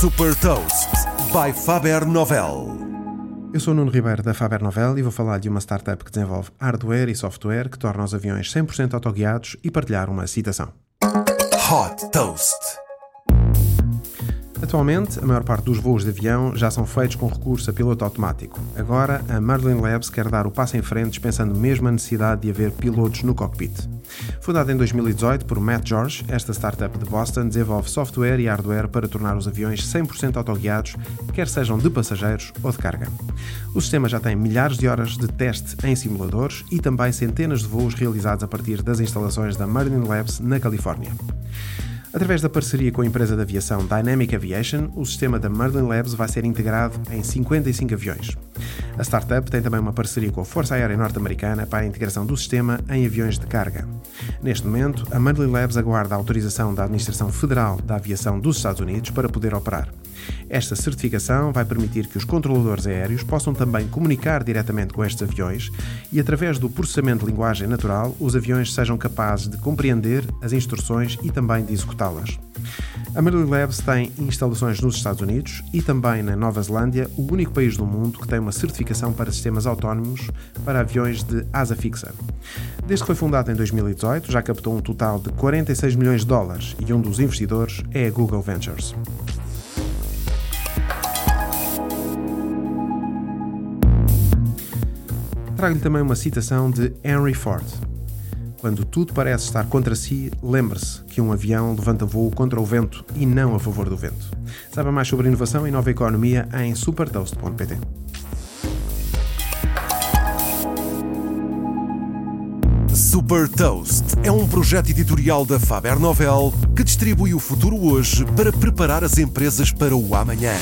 Super Toast by Faber Novel. Eu sou o Nuno Ribeiro da Faber Novel e vou falar de uma startup que desenvolve hardware e software que torna os aviões 100% autoguiados e partilhar uma citação. Hot Toast. Atualmente, a maior parte dos voos de avião já são feitos com recurso a piloto automático. Agora, a Merlin Labs quer dar o passo em frente, dispensando mesmo a necessidade de haver pilotos no cockpit. Fundada em 2018 por Matt George, esta startup de Boston desenvolve software e hardware para tornar os aviões 100% autoguiados, quer sejam de passageiros ou de carga. O sistema já tem milhares de horas de teste em simuladores e também centenas de voos realizados a partir das instalações da Merlin Labs na Califórnia. Através da parceria com a empresa de aviação Dynamic Aviation, o sistema da Merlin Labs vai ser integrado em 55 aviões. A startup tem também uma parceria com a Força Aérea Norte-Americana para a integração do sistema em aviões de carga. Neste momento, a Merlin Labs aguarda a autorização da Administração Federal da Aviação dos Estados Unidos para poder operar. Esta certificação vai permitir que os controladores aéreos possam também comunicar diretamente com estes aviões e, através do processamento de linguagem natural, os aviões sejam capazes de compreender as instruções e também de executá-las. A Merlin Labs tem instalações nos Estados Unidos e também na Nova Zelândia, o único país do mundo que tem uma certificação para sistemas autónomos para aviões de asa fixa. Desde que foi fundado em 2018, já captou um total de 46 milhões de dólares e um dos investidores é a Google Ventures. Trago-lhe também uma citação de Henry Ford. Quando tudo parece estar contra si, lembre-se que um avião levanta voo contra o vento e não a favor do vento. Saiba mais sobre inovação e nova economia em supertoast.pt. Super Toast é um projeto editorial da Faber Novel que distribui o futuro hoje para preparar as empresas para o amanhã.